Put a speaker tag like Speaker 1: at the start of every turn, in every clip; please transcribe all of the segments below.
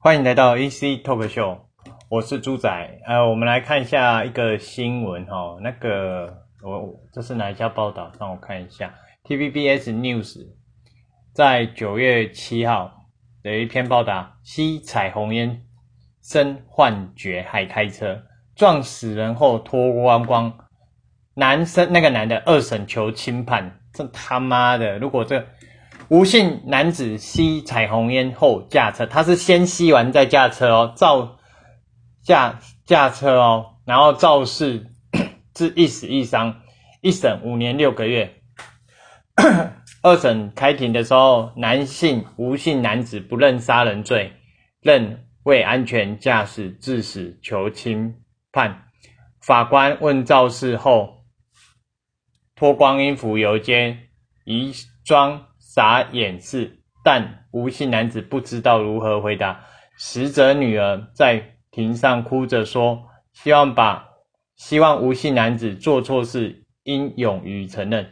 Speaker 1: 欢迎来到 AC Talk Show，我是猪仔。呃，我们来看一下一个新闻哈，那个我这是哪一家报道？让我看一下，TVBS News 在九月七号的一篇报道：吸彩虹烟生幻觉还开车，撞死人后脱光光，男生那个男的二审求轻判，这他妈的！如果这无姓男子吸彩虹烟后驾车，他是先吸完再驾车哦，肇驾驾车哦，然后肇事 致一死一伤，一审五年六个月。二审开庭的时候，男性无姓男子不认杀人罪，认未安全驾驶致死，求轻判。法官问肇事后脱光衣服游街，疑装。傻掩饰，但吴姓男子不知道如何回答。死者女儿在庭上哭着说：“希望把希望吴姓男子做错事应勇于承认。”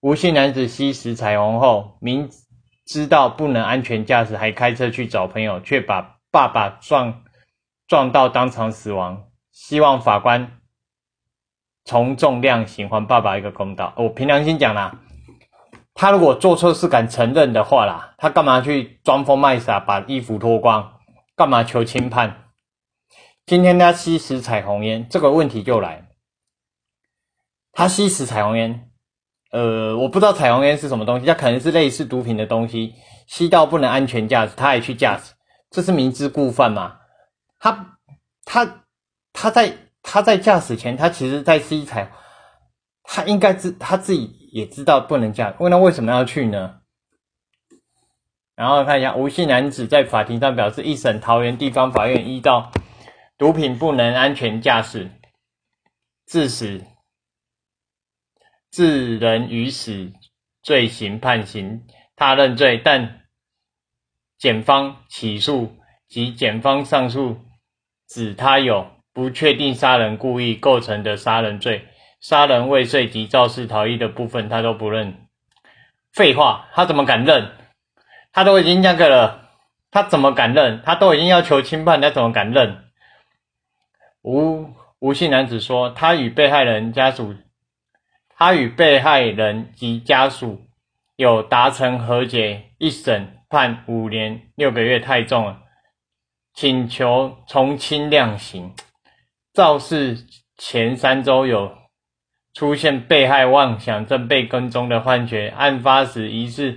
Speaker 1: 吴姓男子吸食彩虹后，明知道不能安全驾驶，还开车去找朋友，却把爸爸撞撞到当场死亡。希望法官从重量刑，还爸爸一个公道。我凭良心讲啦。他如果做错事敢承认的话啦，他干嘛去装疯卖傻，把衣服脱光，干嘛求轻判？今天他吸食彩虹烟，这个问题就来。他吸食彩虹烟，呃，我不知道彩虹烟是什么东西，它可能是类似毒品的东西，吸到不能安全驾驶，他还去驾驶，这是明知故犯嘛？他他他在他在驾驶前，他其实在吸彩，他应该知他自己。也知道不能驾，问他为什么要去呢？然后看一下吴姓男子在法庭上表示，一审桃园地方法院依照毒品不能安全驾驶致死致人于死罪行判刑，他认罪，但检方起诉及检方上诉指他有不确定杀人故意构成的杀人罪。杀人未遂及肇事逃逸的部分，他都不认。废话，他怎么敢认？他都已经那个了，他怎么敢认？他都已经要求轻判，他怎么敢认？吴吴姓男子说，他与被害人家属，他与被害人及家属有达成和解，一审判五年六个月太重了，请求从轻量刑。肇事前三周有。出现被害妄想症、被跟踪的幻觉。案发时疑似，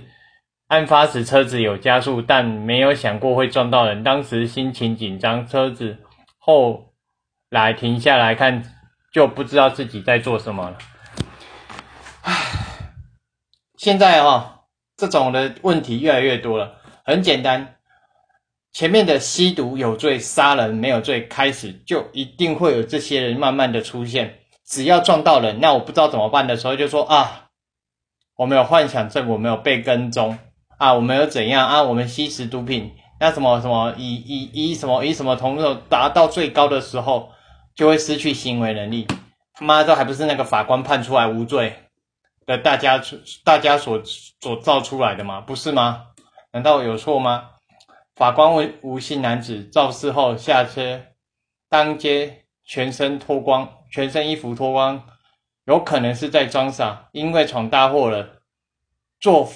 Speaker 1: 案发时车子有加速，但没有想过会撞到人。当时心情紧张，车子后来停下来看，就不知道自己在做什么了。唉，现在哈，这种的问题越来越多了。很简单，前面的吸毒有罪，杀人没有罪，开始就一定会有这些人慢慢的出现。只要撞到人，那我不知道怎么办的时候，就说啊，我们有幻想症，我们有被跟踪啊，我们有怎样啊，我们吸食毒品，那什么什么以以以什么以什么同等达到最高的时候，就会失去行为能力。他妈的，还不是那个法官判出来无罪的，大家大家所所造出来的吗？不是吗？难道有错吗？法官问无姓男子肇事后下车，当街全身脱光。全身衣服脱光，有可能是在装傻，因为闯大祸了。做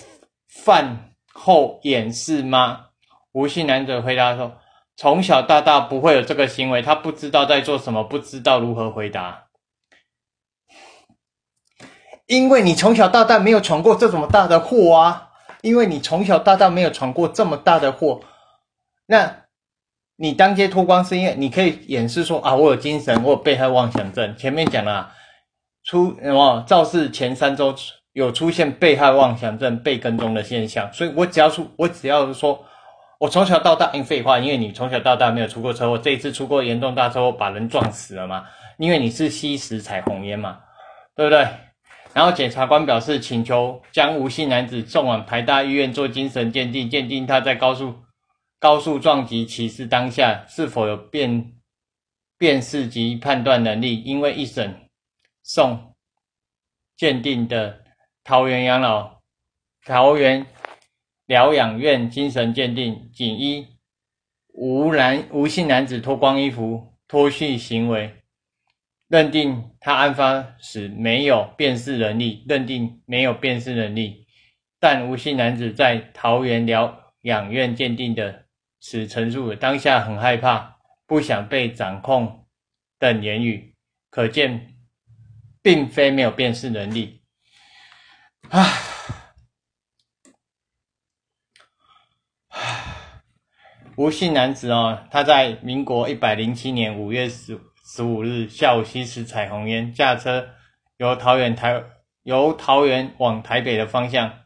Speaker 1: 饭后掩饰吗？吴姓男子回答说：“从小到大不会有这个行为，他不知道在做什么，不知道如何回答。因为你从小到大没有闯过这么大的祸啊！因为你从小到大没有闯过这么大的祸，那。”你当街脱光是因为你可以掩饰说啊，我有精神，我有被害妄想症。前面讲了，出什么肇事前三周有出现被害妄想症、被跟踪的现象，所以我只要出，我只要说，我从小到大，因废话，因为你从小到大没有出过车祸，这一次出过严重大车祸，把人撞死了嘛？因为你是吸食彩虹烟嘛，对不对？然后检察官表示，请求将吴姓男子送往台大医院做精神鉴定，鉴定他在高速。高速撞击骑士当下是否有辨辨识及判断能力？因为一审送鉴定的桃园养老桃园疗养院精神鉴定仅依吴男吴姓男子脱光衣服脱序行为，认定他案发时没有辨识能力，认定没有辨识能力，但吴姓男子在桃园疗养院鉴定的此陈述，当下很害怕，不想被掌控等言语，可见并非没有辨识能力。唉。吴姓男子哦，他在民国一百零七年五月十十五日下午吸食彩虹烟，驾车由桃园台由桃园往台北的方向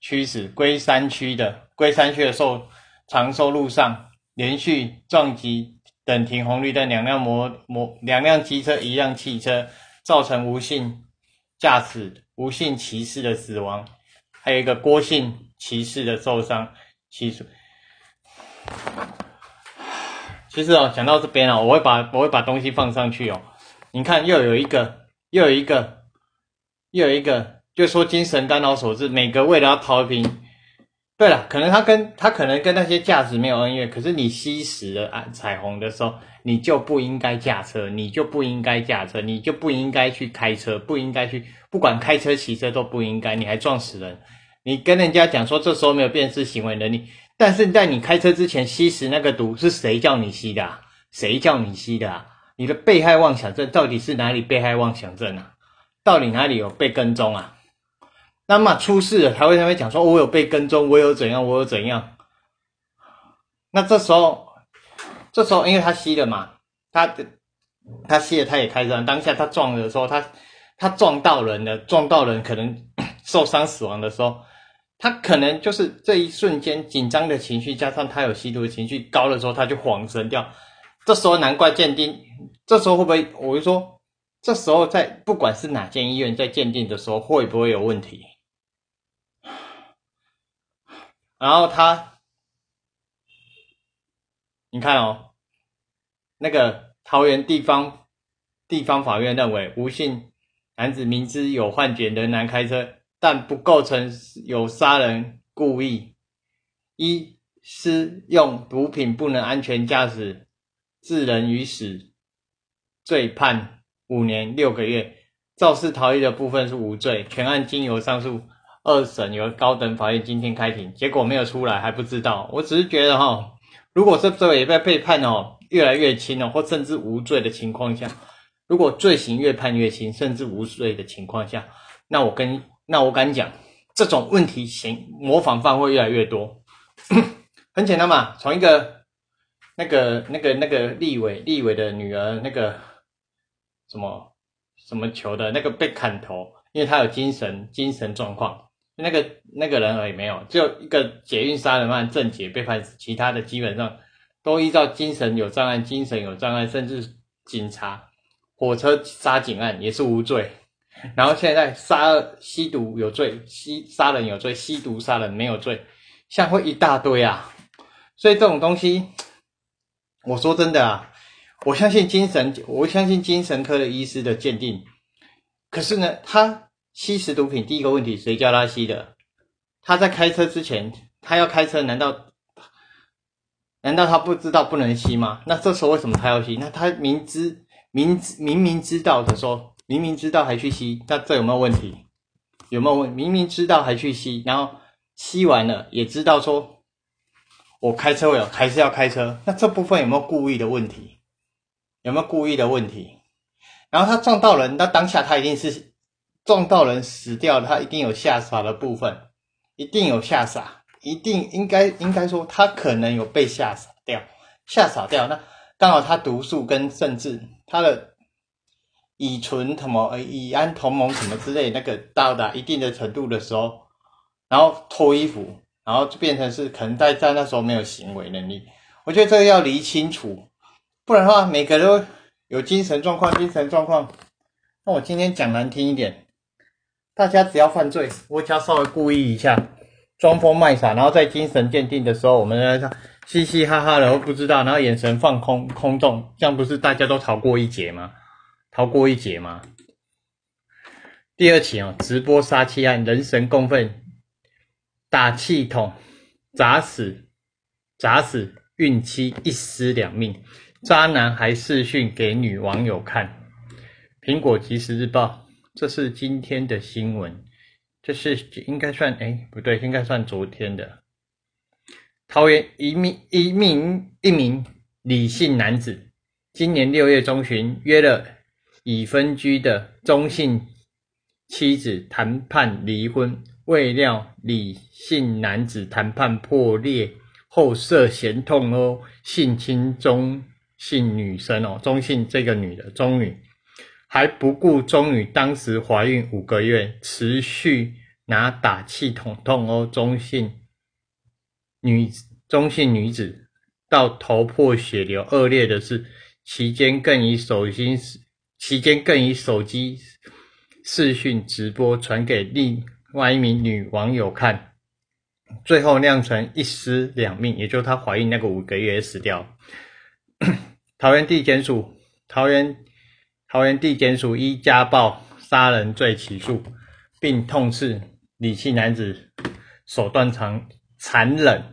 Speaker 1: 驱驶龟山区的龟山区的寿长寿路上，连续撞击等停红绿灯两辆摩摩两辆机车一辆汽车，造成吴姓驾驶吴姓骑士的死亡，还有一个郭姓骑士的受伤，其实。其实哦，讲到这边哦，我会把我会把东西放上去哦。你看，又有一个，又有一个，又有一个，就说精神干扰所致。每个为了要逃平，对了，可能他跟他可能跟那些驾驶没有恩怨，可是你吸食了啊彩虹的时候，你就不应该驾车，你就不应该驾车，你就不应该去开车，不应该去，不管开车骑车都不应该，你还撞死人。你跟人家讲说这时候没有辨识行为能力。但是在你开车之前吸食那个毒是谁叫你吸的？谁叫你吸的？你的被害妄想症到底是哪里被害妄想症啊？到底哪里有被跟踪啊？那么出事了他会才会讲说，我有被跟踪，我有怎样，我有怎样？那这时候，这时候因为他吸了嘛，他他吸了，他也开张，当下他撞的时候，他他撞到人了，撞到人可能 受伤死亡的时候。他可能就是这一瞬间紧张的情绪，加上他有吸毒的情绪高的时候，他就恍神掉。这时候难怪鉴定，这时候会不会？我就说，这时候在不管是哪间医院在鉴定的时候，会不会有问题？然后他，你看哦，那个桃园地方地方法院认为，吴姓男子明知有幻觉仍然开车。但不构成有杀人故意。一施用毒品不能安全驾驶致人于死罪，判五年六个月。肇事逃逸的部分是无罪。全案经由上诉二审由高等法院今天开庭，结果没有出来还不知道。我只是觉得哈，如果是这位被被判哦越来越轻哦，或甚至无罪的情况下，如果罪行越判越轻，甚至无罪的情况下，那我跟。那我敢讲，这种问题型模仿犯会越来越多。很简单嘛，从一个那个那个那个立委立委的女儿，那个什么什么球的那个被砍头，因为他有精神精神状况。那个那个人而已没有，只有一个捷运杀人犯郑捷被判死，其他的基本上都依照精神有障碍、精神有障碍，甚至警察火车杀警案也是无罪。然后现在杀吸毒有罪，吸杀人有罪，吸毒杀人没有罪，像会一大堆啊。所以这种东西，我说真的啊，我相信精神，我相信精神科的医师的鉴定。可是呢，他吸食毒品，第一个问题，谁叫他吸的？他在开车之前，他要开车，难道难道他不知道不能吸吗？那这时候为什么他要吸？那他明知明知明明知道的说。明明知道还去吸，那这有没有问题？有没有问？明明知道还去吸，然后吸完了也知道说，我开车了还是要开车，那这部分有没有故意的问题？有没有故意的问题？然后他撞到人，那当下他一定是撞到人死掉，他一定有吓傻的部分，一定有吓傻，一定应该应该说他可能有被吓傻掉，吓傻掉。那刚好他毒素跟甚至他的。乙醇什么乙胺同盟什么之类，那个到达一定的程度的时候，然后脱衣服，然后就变成是可能在在那时候没有行为能力。我觉得这个要理清楚，不然的话，每个都有精神状况，精神状况。那我今天讲难听一点，大家只要犯罪，我只要稍微故意一下，装疯卖傻，然后在精神鉴定的时候，我们在那嘻嘻哈哈的，我不知道，然后眼神放空空洞，这样不是大家都逃过一劫吗？逃过一劫吗？第二起哦，直播杀妻案，人神共愤，打气筒砸死，砸死孕期一尸两命，渣男还视讯给女网友看。苹果即时日报，这是今天的新闻，这是应该算哎不对，应该算昨天的。桃园一名一名一名李姓男子，今年六月中旬约了已分居的中姓妻子谈判离婚，未料李姓男子谈判破裂后涉嫌痛殴性侵中姓女生哦，中姓这个女的中女，还不顾中女当时怀孕五个月，持续拿打气筒痛殴中性女。中性女子到头破血流，恶劣的是，期间更以手机期间更以手机视讯直播传给另外一名女网友看，最后酿成一尸两命，也就是她怀孕那个五个月死掉。桃园地检署桃园桃园地检署依家暴杀人罪起诉，并痛斥李姓男子手段残残忍。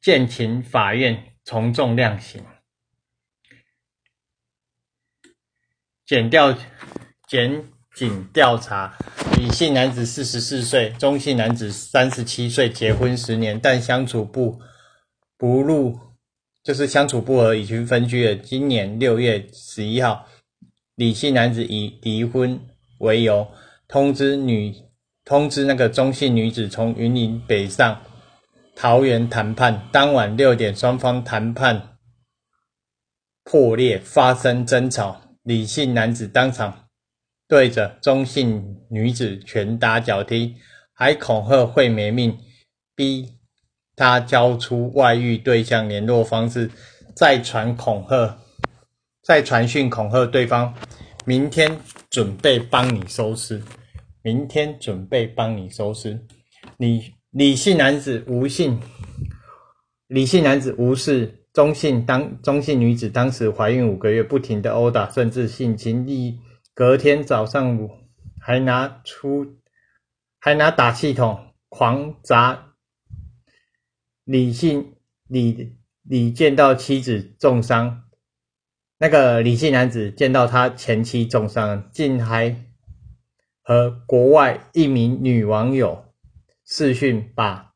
Speaker 1: 建请法院从重量刑。检调检警调查，李姓男子四十四岁，中姓男子三十七岁，结婚十年，但相处不不入，就是相处不和，已经分居了。今年六月十一号，李姓男子以离婚为由，通知女通知那个中姓女子从云林北上。桃园谈判当晚六点，双方谈判破裂，发生争吵。李姓男子当场对着中姓女子拳打脚踢，还恐吓会没命，逼她交出外遇对象联络方式，再传恐吓，再传讯恐吓对方，明天准备帮你收尸，明天准备帮你收尸，你。李姓男子吴姓，李姓男子吴氏中姓当中姓女子当时怀孕五个月，不停的殴打，甚至性侵。第隔天早上还拿出还拿打气筒狂砸李姓李李见到妻子重伤，那个李姓男子见到他前妻重伤，竟还和国外一名女网友。视讯把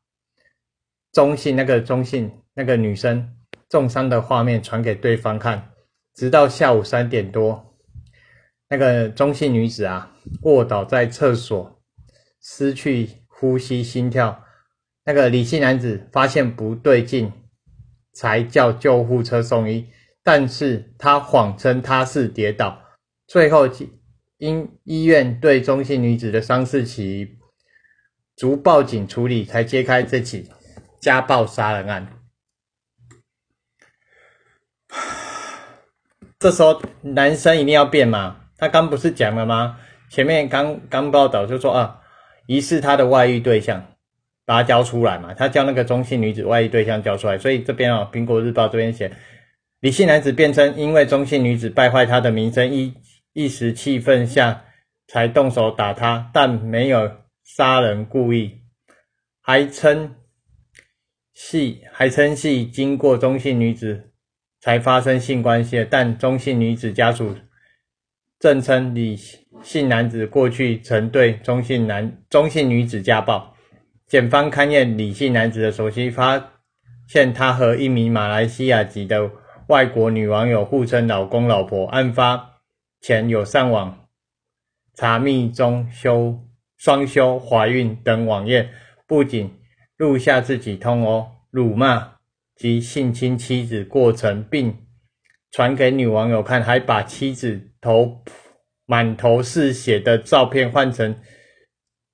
Speaker 1: 中性那个中性那个女生重伤的画面传给对方看，直到下午三点多，那个中性女子啊卧倒在厕所，失去呼吸心跳。那个李姓男子发现不对劲，才叫救护车送医，但是他谎称他是跌倒，最后因医院对中性女子的伤势起。逐报警处理，才揭开这起家暴杀人案。这时候男生一定要变吗？他刚不是讲了吗？前面刚刚报道就说啊，疑似他的外遇对象，把他交出来嘛。他叫那个中性女子外遇对象交出来，所以这边哦，苹果日报这边写，李姓男子辩称，因为中性女子败坏他的名声，一一时气愤下才动手打他，但没有。杀人故意，还称系还称系经过中性女子才发生性关系，但中性女子家属证称李姓男子过去曾对中性男中性女子家暴。检方勘验李姓男子的手机，发现他和一名马来西亚籍的外国女网友互称老公老婆，案发前有上网查密中修。双休、怀孕等网页，不仅录下自己通殴、辱骂及性侵妻子过程，并传给女网友看，还把妻子头满头是血的照片换成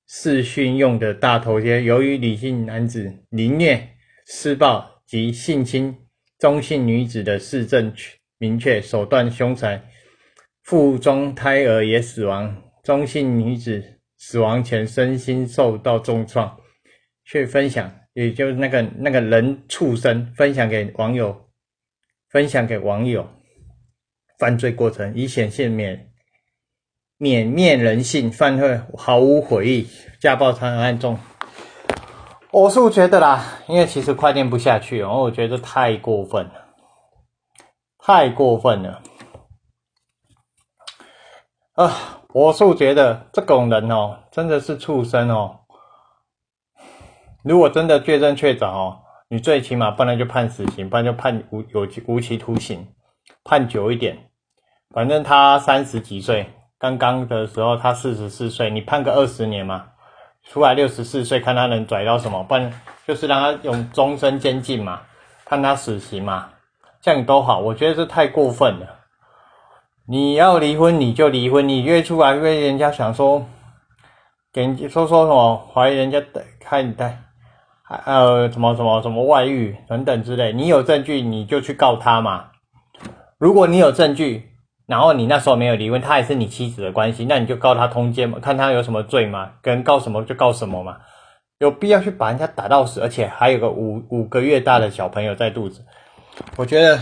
Speaker 1: 视讯用的大头贴。由于李姓男子凌虐、施暴及性侵中性女子的市政明确，手段凶残，腹中胎儿也死亡，中性女子。死亡前身心受到重创，却分享，也就是那个那个人畜生分享给网友，分享给网友犯罪过程，以显现免泯灭人性，犯罪毫无悔意，家暴惨案中我是觉得啦，因为其实快念不下去哦，我觉得太过分了，太过分了。啊，我是觉得这种人哦，真的是畜生哦。如果真的确认确凿哦，你最起码不然就判死刑，不然就判无有期无期徒刑，判久一点。反正他三十几岁，刚刚的时候他四十四岁，你判个二十年嘛。出来六十四岁，看他能拽到什么，不然就是让他用终身监禁嘛，判他死刑嘛，这样都好。我觉得这太过分了。你要离婚你就离婚，你约出来约人家想说，给人说说什么怀疑人家看待，还呃什么什么什么外遇等等之类，你有证据你就去告他嘛。如果你有证据。然后你那时候没有离婚，他还是你妻子的关系，那你就告他通奸嘛，看他有什么罪嘛，跟告什么就告什么嘛，有必要去把人家打到死，而且还有个五五个月大的小朋友在肚子，我觉得，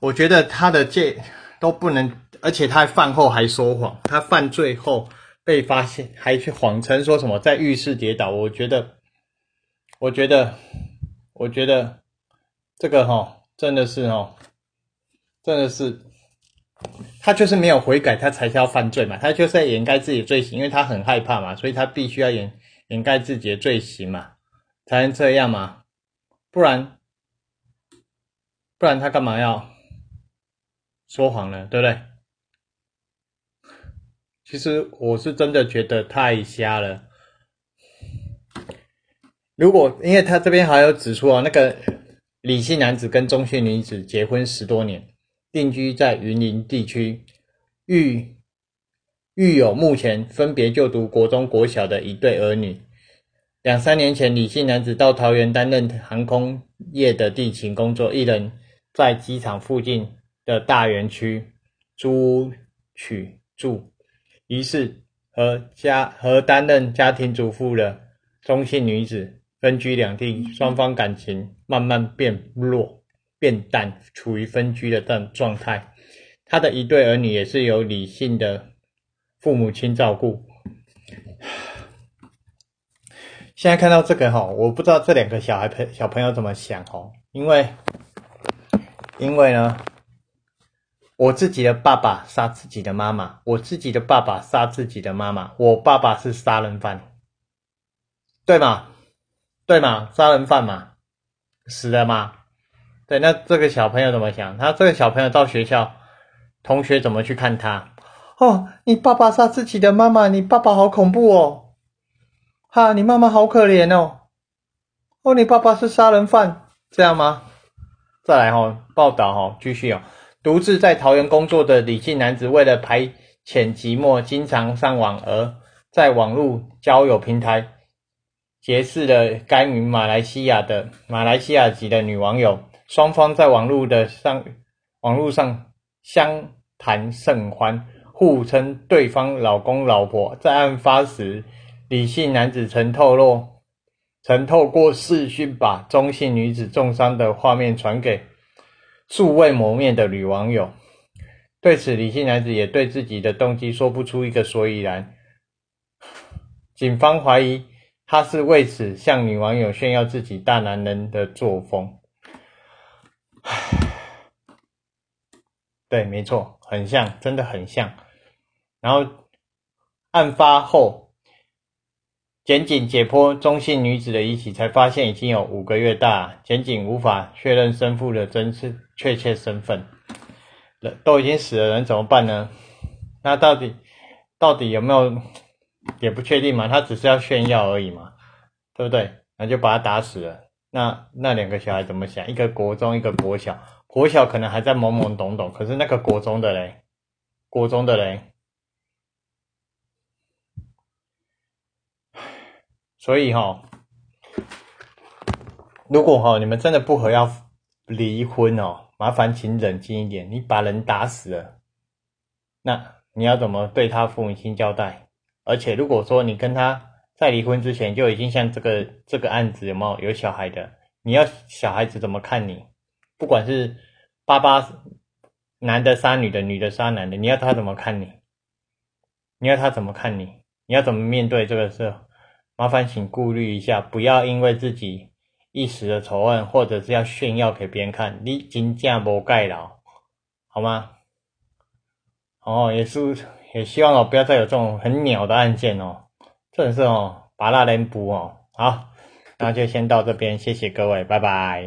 Speaker 1: 我觉得他的戒都不能，而且他饭后还说谎，他犯罪后被发现还去谎称说什么在浴室跌倒，我觉得，我觉得，我觉得这个哈真的是哦。真的是，他就是没有悔改，他才是要犯罪嘛。他就是在掩盖自己的罪行，因为他很害怕嘛，所以他必须要掩掩盖自己的罪行嘛，才能这样嘛。不然，不然他干嘛要说谎呢？对不对？其实我是真的觉得太瞎了。如果因为他这边还有指出哦，那个李姓男子跟中性女子结婚十多年。定居在云林地区，育育有目前分别就读国中、国小的一对儿女。两三年前，李姓男子到桃园担任航空业的地勤工作，一人在机场附近的大园区租屋取住，于是和家和担任家庭主妇的中姓女子分居两地，双方感情慢慢变弱。变淡，处于分居的状状态。他的一对儿女也是由李姓的父母亲照顾。现在看到这个哈，我不知道这两个小孩朋小朋友怎么想哦，因为因为呢，我自己的爸爸杀自己的妈妈，我自己的爸爸杀自己的妈妈，我爸爸是杀人犯，对吗？对吗？杀人犯嘛，死了吗？对，那这个小朋友怎么想？他这个小朋友到学校，同学怎么去看他？哦，你爸爸杀自己的妈妈，你爸爸好恐怖哦！哈，你妈妈好可怜哦！哦，你爸爸是杀人犯，这样吗？再来哈，报道哈，继续哦。独自在桃园工作的李姓男子，为了排遣寂寞，经常上网，而在网络交友平台结识了该名马来西亚的马来西亚籍的女网友。双方在网络的上网络上相谈甚欢，互称对方老公老婆。在案发时，李姓男子曾透露，曾透过视讯把中姓女子重伤的画面传给素未谋面的女网友。对此，李姓男子也对自己的动机说不出一个所以然。警方怀疑他是为此向女网友炫耀自己大男人的作风。对，没错，很像，真的很像。然后案发后，检警解剖中性女子的遗体，才发现已经有五个月大，检警无法确认生父的真实确切身份。人都已经死了，人怎么办呢？那到底到底有没有也不确定嘛？他只是要炫耀而已嘛，对不对？那就把他打死了。那那两个小孩怎么想？一个国中，一个国小。国小可能还在懵懵懂懂，可是那个国中的嘞，国中的嘞，所以哈，如果哈你们真的不和要离婚哦，麻烦请冷静一点。你把人打死了，那你要怎么对他父母亲交代？而且如果说你跟他在离婚之前就已经像这个这个案子有没有有小孩的？你要小孩子怎么看你？不管是爸爸男的杀女的，女的杀男的，你要他怎么看你？你要他怎么看你？你要怎么面对这个事？麻烦请顾虑一下，不要因为自己一时的仇恨，或者是要炫耀给别人看，你真价不盖牢，好吗？哦，也是，也希望哦，不要再有这种很鸟的案件哦。顺势哦，把那人补哦，好，那就先到这边，谢谢各位，拜拜。